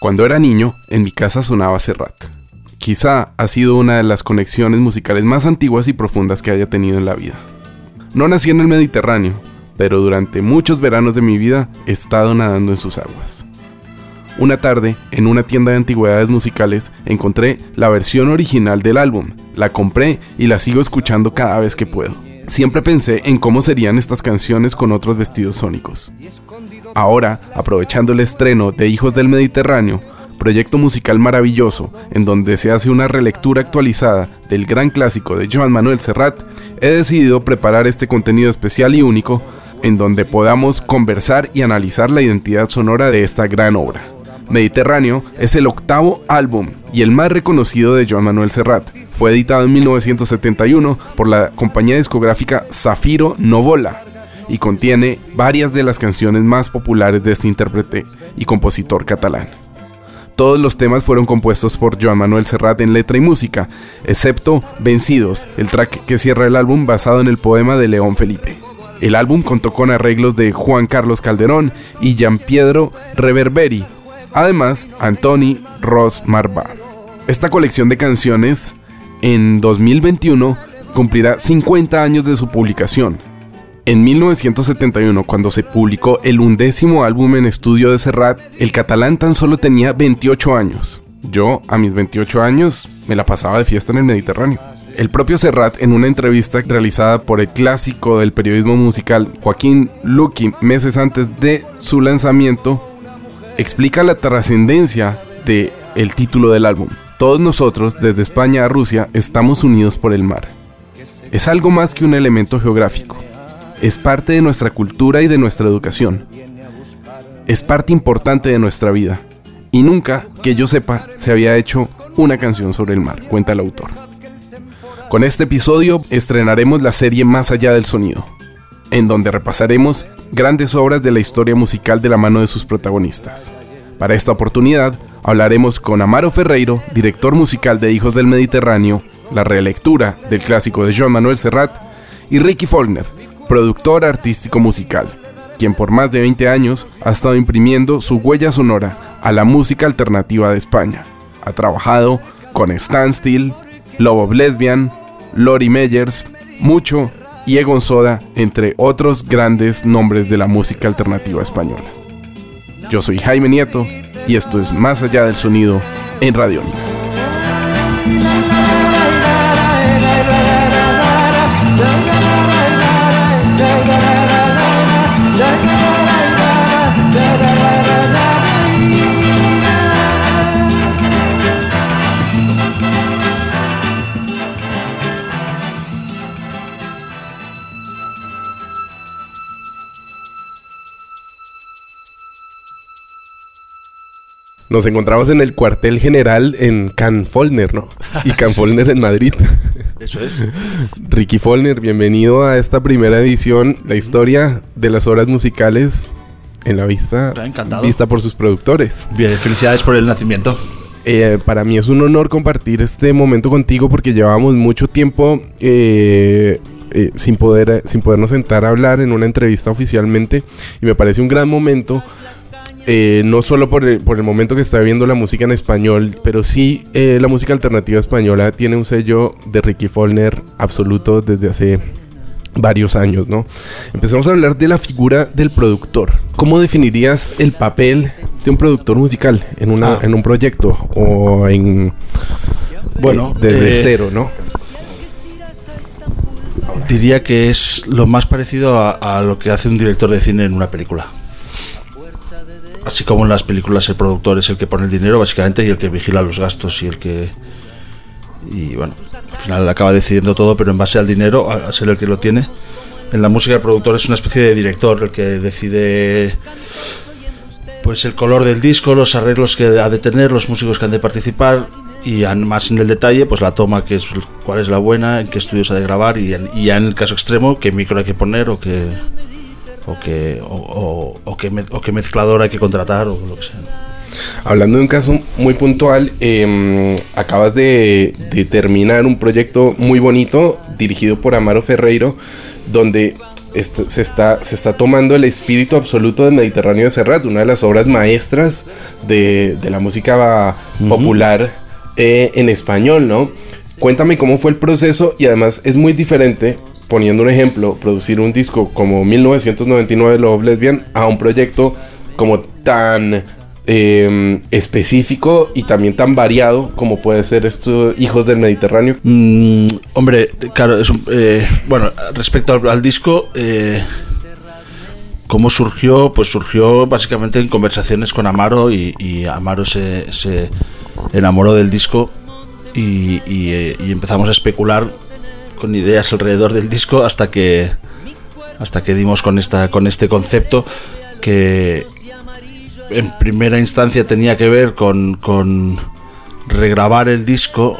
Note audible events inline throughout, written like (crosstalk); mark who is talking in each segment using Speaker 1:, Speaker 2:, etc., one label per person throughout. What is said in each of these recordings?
Speaker 1: Cuando era niño, en mi casa sonaba Serrat. Quizá ha sido una de las conexiones musicales más antiguas y profundas que haya tenido en la vida. No nací en el Mediterráneo, pero durante muchos veranos de mi vida he estado nadando en sus aguas. Una tarde, en una tienda de antigüedades musicales, encontré la versión original del álbum, la compré y la sigo escuchando cada vez que puedo. Siempre pensé en cómo serían estas canciones con otros vestidos sónicos. Ahora, aprovechando el estreno de Hijos del Mediterráneo, proyecto musical maravilloso en donde se hace una relectura actualizada del gran clásico de Joan Manuel Serrat, he decidido preparar este contenido especial y único en donde podamos conversar y analizar la identidad sonora de esta gran obra. Mediterráneo es el octavo álbum y el más reconocido de Joan Manuel Serrat. Fue editado en 1971 por la compañía discográfica Zafiro Novola y contiene varias de las canciones más populares de este intérprete y compositor catalán. Todos los temas fueron compuestos por Joan Manuel Serrat en letra y música, excepto Vencidos, el track que cierra el álbum basado en el poema de León Felipe. El álbum contó con arreglos de Juan Carlos Calderón y Gian Piedro Reverberi, además Antoni Ross Marva. Esta colección de canciones en 2021 cumplirá 50 años de su publicación en 1971, cuando se publicó el undécimo álbum en estudio de Serrat, el catalán tan solo tenía 28 años. Yo, a mis 28 años, me la pasaba de fiesta en el Mediterráneo. El propio Serrat, en una entrevista realizada por el clásico del periodismo musical Joaquín Luqui meses antes de su lanzamiento, explica la trascendencia de el título del álbum. Todos nosotros, desde España a Rusia, estamos unidos por el mar. Es algo más que un elemento geográfico es parte de nuestra cultura y de nuestra educación. Es parte importante de nuestra vida. Y nunca, que yo sepa, se había hecho una canción sobre el mar, cuenta el autor. Con este episodio estrenaremos la serie Más allá del sonido, en donde repasaremos grandes obras de la historia musical de la mano de sus protagonistas. Para esta oportunidad hablaremos con Amaro Ferreiro, director musical de Hijos del Mediterráneo, la relectura del clásico de Joan Manuel Serrat, y Ricky Follner, productor artístico musical, quien por más de 20 años ha estado imprimiendo su huella sonora a la música alternativa de España. Ha trabajado con Stan Steele, Love of Lesbian, Lori Meyers, Mucho y Egon Soda, entre otros grandes nombres de la música alternativa española. Yo soy Jaime Nieto y esto es Más allá del sonido en Radio Nos encontramos en el cuartel general en Can Follner, ¿no? Y Can Follner en Madrid.
Speaker 2: Eso es.
Speaker 1: Ricky Follner, bienvenido a esta primera edición, la historia de las obras musicales en la vista,
Speaker 2: Encantado.
Speaker 1: vista por sus productores.
Speaker 2: Bien, felicidades por el nacimiento.
Speaker 1: Eh, para mí es un honor compartir este momento contigo porque llevábamos mucho tiempo eh, eh, sin, poder, sin podernos sentar a hablar en una entrevista oficialmente y me parece un gran momento eh, no solo por el, por el, momento que está viendo la música en español, pero sí eh, la música alternativa española tiene un sello de Ricky Follner absoluto desde hace varios años, ¿no? Empezamos a hablar de la figura del productor. ¿Cómo definirías el papel de un productor musical en, una, ah. en un proyecto o en...
Speaker 2: Bueno,
Speaker 1: eh, desde cero, ¿no?
Speaker 2: Diría que es lo más parecido a, a lo que hace un director de cine en una película así como en las películas el productor es el que pone el dinero básicamente y el que vigila los gastos y el que y bueno al final acaba decidiendo todo pero en base al dinero a ser el que lo tiene. En la música el productor es una especie de director el que decide pues el color del disco los arreglos que ha de tener los músicos que han de participar y más en el detalle pues la toma que es cuál es la buena en qué estudios ha de grabar y, y ya en el caso extremo qué micro hay que poner o qué o qué, o, o, qué, o qué mezclador hay que contratar o lo que sea.
Speaker 1: Hablando de un caso muy puntual, eh, acabas de, de, terminar un proyecto muy bonito dirigido por Amaro Ferreiro, donde
Speaker 3: se, está, se está tomando el espíritu absoluto del Mediterráneo de Serrat, una de las obras maestras de, de la música popular eh, en español, ¿no? Cuéntame cómo fue el proceso y además es muy diferente, poniendo un ejemplo, producir un disco como 1999 Love Lesbian a un proyecto como tan eh, específico y también tan variado como puede ser estos Hijos del Mediterráneo?
Speaker 2: Mm, hombre, claro, es un, eh, bueno, respecto al, disco, eh, ¿cómo surgió? Pues surgió básicamente en conversaciones con Amaro y, Amaro se, enamoró del disco y, eh, y empezamos a especular con ideas alrededor del disco hasta que hasta que dimos con esta con este concepto que en primera instancia tenía que ver con, con regrabar el disco.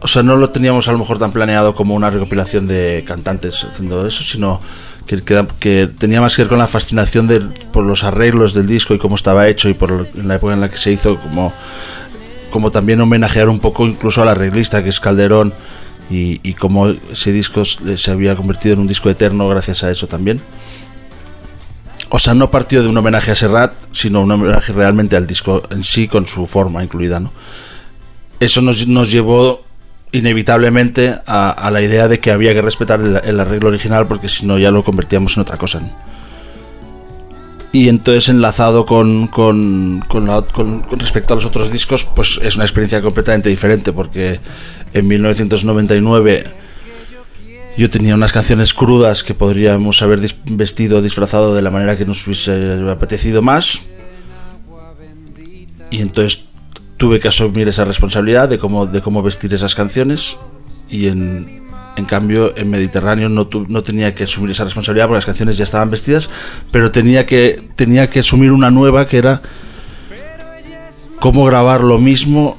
Speaker 2: O sea, no lo teníamos a lo mejor tan planeado como una recopilación de cantantes haciendo eso, sino que, que, que tenía más que ver con la fascinación de, por los arreglos del disco y cómo estaba hecho y por la época en la que se hizo, como, como también homenajear un poco incluso al arreglista que es Calderón y, y cómo ese disco se había convertido en un disco eterno gracias a eso también. O sea, no partió de un homenaje a Serrat, sino un homenaje realmente al disco en sí, con su forma incluida, ¿no? Eso nos, nos llevó inevitablemente a, la idea de que había que respetar el, arreglo original porque si no ya lo convertíamos en otra cosa. Y entonces enlazado con, con, con, la, con, con, respecto a los otros discos, pues es una experiencia completamente diferente porque en 1999 yo tenía unas canciones crudas que podríamos haber vestido, disfrazado de la manera que nos hubiese apetecido más. Y entonces tuve que asumir esa responsabilidad de cómo, de cómo vestir esas canciones. Y en, en cambio, en Mediterráneo no, tu, no tenía que asumir esa responsabilidad porque las canciones ya estaban vestidas, pero tenía que, tenía que asumir una nueva que era cómo grabar lo mismo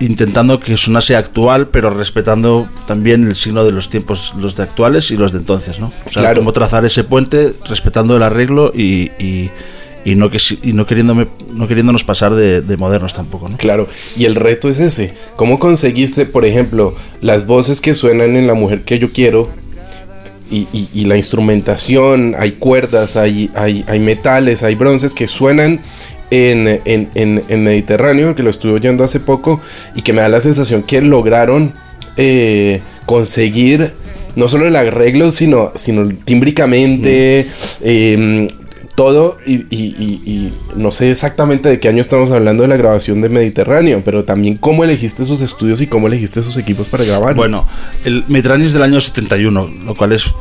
Speaker 2: intentando que sonase actual, pero respetando también el signo de los tiempos, los de actuales y los de entonces, ¿no? O sea, claro. cómo trazar ese puente respetando el arreglo y, y, y no, que, y no, queriéndome, no queriéndonos pasar de, de, modernos tampoco, ¿no?
Speaker 3: Claro, y el reto es ese. ¿Cómo conseguiste, por ejemplo, las voces que suenan en La Mujer que yo quiero? Y, y, y la instrumentación, hay cuerdas, hay, hay, hay metales, hay bronces que suenan en, en, en, en, Mediterráneo, que lo estuve oyendo hace poco, y que me da la sensación que lograron eh, conseguir no solo el arreglo, sino, sino tímbricamente, mm. eh, todo, y, y, y, no sé exactamente de qué año estamos hablando de la grabación de Mediterráneo, pero también cómo elegiste sus estudios y cómo elegiste sus equipos para grabar.
Speaker 2: Bueno, el Mediterráneo es del año 71, lo cual es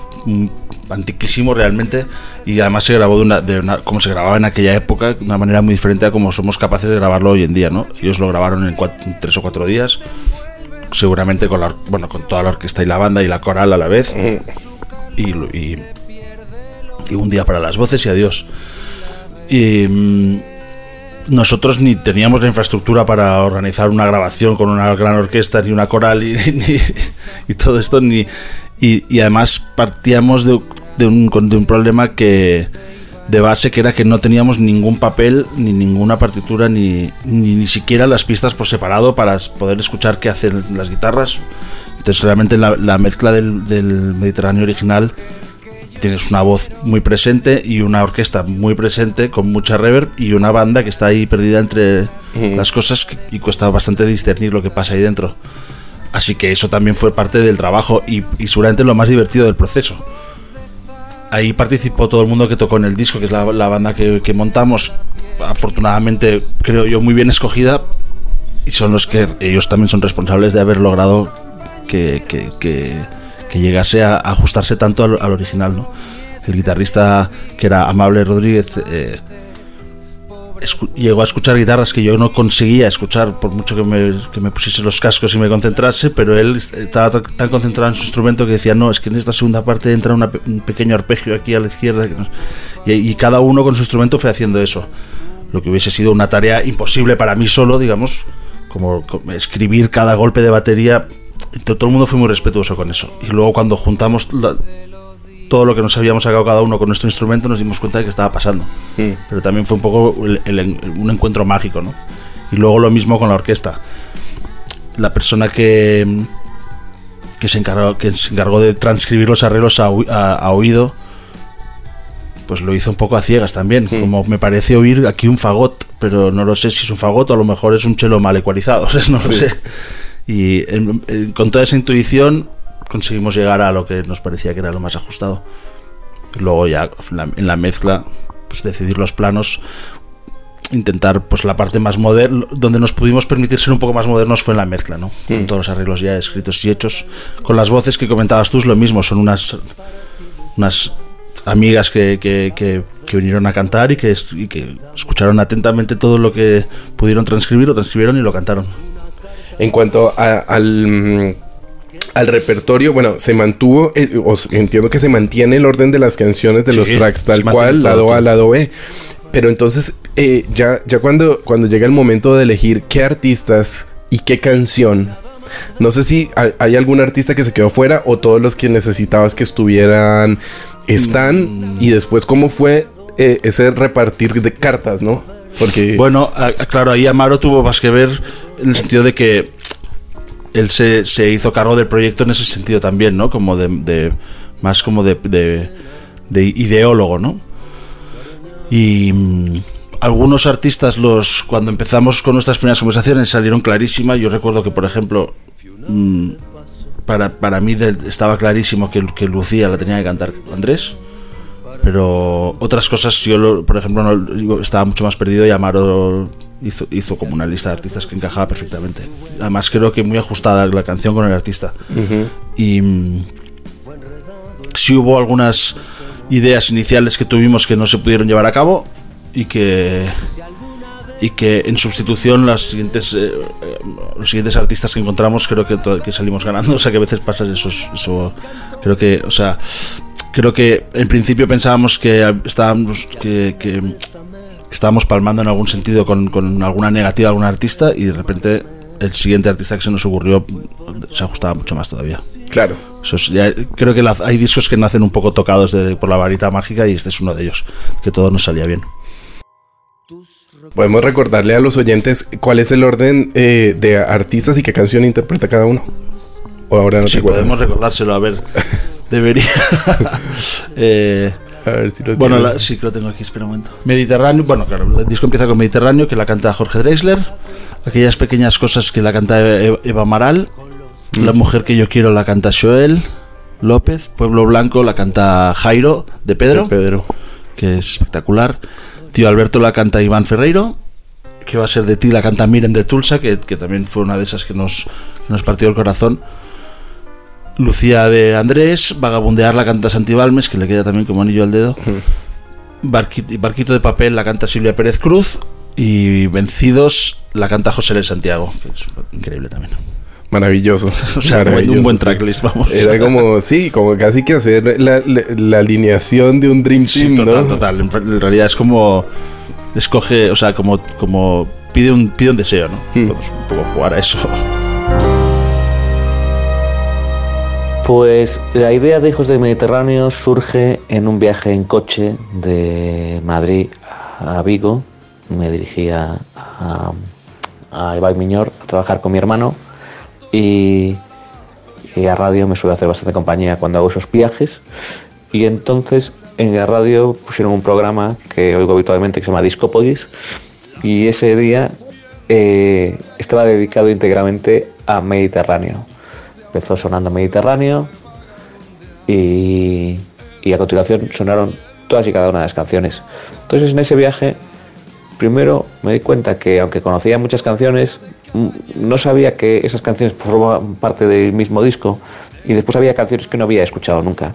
Speaker 2: antiquísimo realmente y además se grabó de una, de una, como se grababa en aquella época de una manera muy diferente a como somos capaces de grabarlo hoy en día no ellos lo grabaron en, cuatro, en tres o cuatro días seguramente con la bueno con toda la orquesta y la banda y la coral a la vez y, y, y, un día para las voces y adiós. Y mm, nosotros ni teníamos la infraestructura para organizar una grabación con una gran orquesta ni una coral y, (laughs) ni, y todo esto ni y, y además partíamos de, de, un, de un problema que de base que era que no teníamos ningún papel ni ninguna partitura ni, ni, ni siquiera las pistas por separado para poder escuchar qué hacen las guitarras entonces realmente la, la mezcla del, del, Mediterráneo original tienes una voz muy presente y una orquesta muy presente con mucha reverb y una banda que está ahí perdida entre uh -huh. las cosas que, y cuesta bastante discernir lo que pasa ahí dentro Así que eso también fue parte del trabajo y, y, seguramente lo más divertido del proceso. Ahí participó todo el mundo que tocó en el disco, que es la, banda que, montamos. Afortunadamente, creo yo, muy bien escogida. Y son los que ellos también son responsables de haber logrado que, que, que, llegase a ajustarse tanto al, al, original. ¿no? El guitarrista, que era Amable Rodríguez, eh, llegó a escuchar guitarras que yo no conseguía escuchar por mucho que me, que me pusiese los cascos y me concentrase, pero él estaba tan concentrado en su instrumento que decía, no, es que en esta segunda parte entra una, un pequeño arpegio aquí a la izquierda. Y, y, cada uno con su instrumento fue haciendo eso. Lo que hubiese sido una tarea imposible para mí solo, digamos, como, escribir cada golpe de batería. Todo el mundo fue muy respetuoso con eso. Y luego cuando juntamos la, todo lo que nos habíamos sacado cada uno con nuestro instrumento, nos dimos cuenta de que estaba pasando. Mm. Pero también fue un poco el, el, un encuentro mágico, ¿no? Y luego lo mismo con la orquesta. La persona que, que se encargó, que se encargó de transcribir los arreglos a, oído, pues lo hizo un poco a ciegas también. Mm. Como me parece oír aquí un fagot, pero no lo sé si es un fagot o a lo mejor es un chelo mal ecualizado, (laughs) no lo sé. Y con toda esa intuición conseguimos llegar a lo que nos parecía que era lo más ajustado. Luego ya en la, mezcla, pues decidir los planos, intentar pues la parte más moderna, donde nos pudimos permitir ser un poco más modernos fue en la mezcla, ¿no? Con mm. todos los arreglos ya escritos y hechos. Con las voces que comentabas tú es lo mismo, son unas, unas amigas que, que, vinieron a cantar y que, y que escucharon atentamente todo lo que pudieron transcribir, lo transcribieron y lo cantaron.
Speaker 1: En cuanto al al repertorio, bueno, se mantuvo, eh, entiendo que se mantiene el orden de las canciones de los tracks tal cual, lado A, lado B. Pero entonces, eh, ya, ya cuando, cuando llega el momento de elegir qué artistas y qué canción, no sé si hay, algún artista que se quedó fuera o todos los que necesitabas que estuvieran están mm. y después cómo fue eh, ese repartir de cartas, ¿no?
Speaker 2: Porque... Bueno, claro, ahí Amaro tuvo más que ver en el sentido de que él se, se, hizo cargo del proyecto en ese sentido también, ¿no? Como de, más como de, de, ideólogo, ¿no? Y mm, algunos artistas, los cuando empezamos con nuestras primeras conversaciones, salieron clarísimas. Yo recuerdo que, por ejemplo, mm, para, para mí estaba clarísimo que, que Lucía la tenía que cantar Andrés pero otras cosas yo por ejemplo estaba mucho más perdido y Amaro hizo, hizo como una lista de artistas que encajaba perfectamente. Además creo que muy ajustada la canción con el artista. Y mm, si hubo algunas ideas iniciales que tuvimos que no se pudieron llevar a cabo y que y que en sustitución las siguientes eh, los siguientes artistas que encontramos creo que, que, salimos ganando (laughs) o sea que a veces pasa eso, eso creo que o sea creo que en principio pensábamos que estábamos que, que estábamos palmando en algún sentido con, con alguna negativa a algún artista y de repente el siguiente artista que se nos ocurrió se ajustaba mucho más todavía.
Speaker 1: Claro.
Speaker 2: creo que hay discos que nacen un poco tocados por la varita mágica y este es uno de ellos, que todo nos salía bien.
Speaker 1: Podemos recordarle a los oyentes cuál es el orden eh, de artistas y qué canción interpreta cada uno.
Speaker 2: O ahora no sí, podemos recordárselo, a ver. (laughs) Debería. (laughs) eh, bueno, sí que lo tengo aquí, espera un momento. Mediterráneo, bueno, claro, el disco empieza con Mediterráneo, que la canta Jorge Dreisler. Aquellas pequeñas cosas que la canta Eva Amaral. La mm. mujer que yo quiero la canta Joel López. Pueblo Blanco la canta Jairo de Pedro.
Speaker 1: Pedro.
Speaker 2: Que es espectacular. Tío Alberto la canta Iván Ferreiro. Que va a ser de ti la canta Miren de Tulsa, que, también fue una de esas que nos, nos partió el corazón. Lucía de Andrés, Vagabundear la canta Santi Balmes, que le queda también como anillo al dedo. Barquito, de papel la canta Silvia Pérez Cruz. Y Vencidos la canta José L. Santiago, que es increíble también.
Speaker 1: Maravilloso. (laughs)
Speaker 2: o sea, un buen tracklist, vamos.
Speaker 1: Era como, sí, como casi que hacer la, alineación de un Dream Team,
Speaker 2: total, total. En, realidad es como escoge, o sea, como, como pide un, pide un deseo, ¿no? Hmm. Podemos un poco jugar a eso.
Speaker 4: Pues la idea de Hijos del Mediterráneo surge en un viaje en coche de Madrid a Vigo. Me dirigía a, a Ibai Miñor a trabajar con mi hermano y, a radio me suele hacer bastante compañía cuando hago esos viajes. Y entonces en la radio pusieron un programa que oigo habitualmente que se llama Discópolis y ese día eh, estaba dedicado íntegramente a Mediterráneo empezó sonando Mediterráneo y, a continuación sonaron todas y cada una de las canciones. Entonces en ese viaje, primero me di cuenta que aunque conocía muchas canciones, no sabía que esas canciones formaban parte del mismo disco y después había canciones que no había escuchado nunca.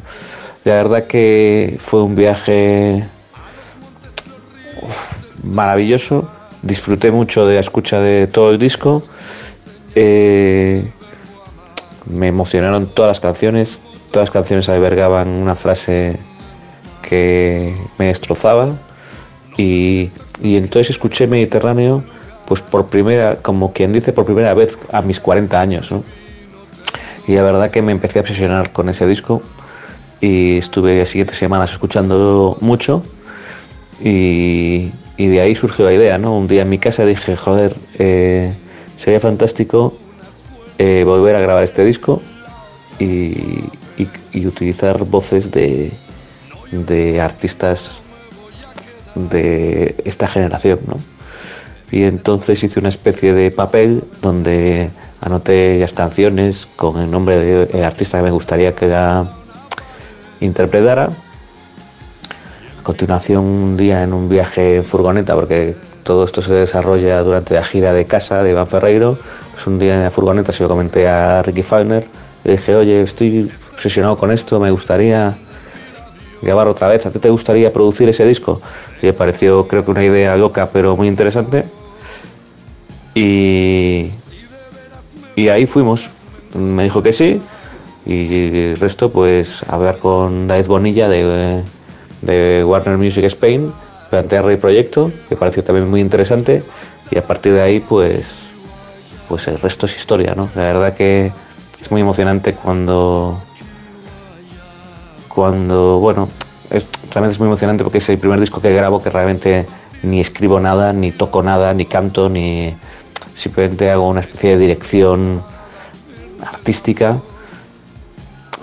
Speaker 4: La verdad que fue un viaje maravilloso, disfruté mucho de la escucha de todo el disco. Eh, me emocionaron todas las canciones, todas las canciones albergaban una frase que me destrozaba y, entonces escuché Mediterráneo pues por primera, como quien dice por primera vez a mis 40 años. Y la verdad que me empecé a obsesionar con ese disco y estuve las siguientes semanas escuchando mucho y, de ahí surgió la idea, ¿no? Un día en mi casa dije, joder, eh, sería fantástico eh, volver a grabar este disco y, utilizar voces de, de artistas de esta generación, ¿no? Y entonces hice una especie de papel donde anoté las canciones con el nombre del artista que me gustaría que la interpretara. A continuación, un día en un viaje en furgoneta, porque todo esto se desarrolla durante la gira de casa de Iván Ferreiro, pues un día en la furgoneta se lo comenté a Ricky Faulkner, le dije, oye, estoy obsesionado con esto, me gustaría grabar otra vez, ¿a ti te gustaría producir ese disco? Y me pareció creo que una idea loca pero muy interesante. Y, y ahí fuimos. Me dijo que sí y el resto pues hablar con David Bonilla de, de Warner Music Spain, plantear el proyecto, que pareció también muy interesante y a partir de ahí pues pues el resto es historia, ¿no? La verdad que es muy emocionante cuando cuando bueno realmente es muy emocionante porque es el primer disco que grabo que realmente ni escribo nada, ni toco nada, ni canto, ni simplemente hago una especie de dirección artística.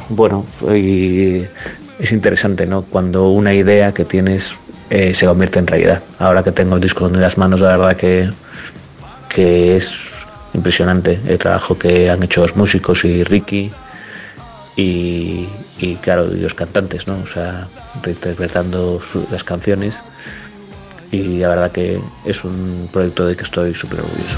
Speaker 4: Bueno, es interesante, ¿no? Cuando una idea que tienes eh, se convierte en realidad. Ahora que tengo el disco en las manos, la verdad que, que es impresionante el trabajo que han hecho los músicos y Ricky y, claro, los cantantes, ¿no? O sea, reinterpretando las canciones y la verdad que es un proyecto de que estoy súper orgulloso.